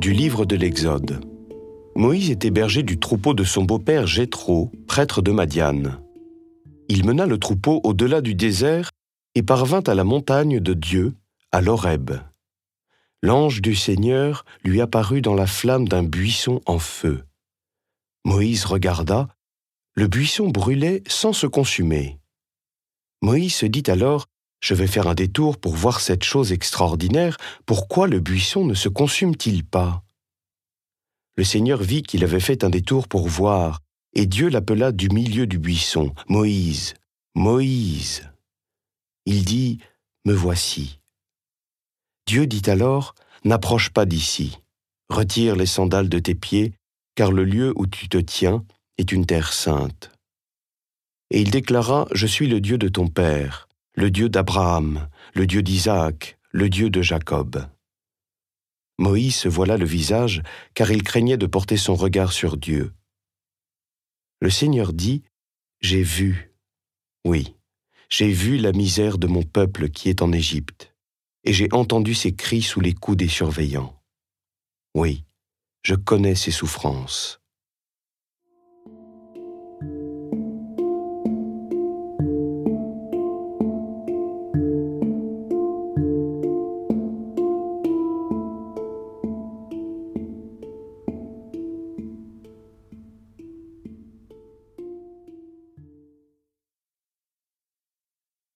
du livre de l'Exode. Moïse était berger du troupeau de son beau-père Jéthro, prêtre de Madiane. Il mena le troupeau au-delà du désert et parvint à la montagne de Dieu, à l'Horeb. L'ange du Seigneur lui apparut dans la flamme d'un buisson en feu. Moïse regarda, le buisson brûlait sans se consumer. Moïse se dit alors, Je vais faire un détour pour voir cette chose extraordinaire, pourquoi le buisson ne se consume-t-il pas? Le Seigneur vit qu'il avait fait un détour pour voir, et Dieu l'appela du milieu du buisson, Moïse, Moïse. Il dit, Me voici. Dieu dit alors, N'approche pas d'ici, retire les sandales de tes pieds, car le lieu où tu te tiens est une terre sainte. Et il déclara, Je suis le Dieu de ton Père, le Dieu d'Abraham, le Dieu d'Isaac, le Dieu de Jacob. Moïse se voila le visage, car il craignait de porter son regard sur Dieu. Le Seigneur dit, J'ai vu, oui, j'ai vu la misère de mon peuple qui est en Égypte, et j'ai entendu ses cris sous les coups des surveillants. Oui, je connais ses souffrances.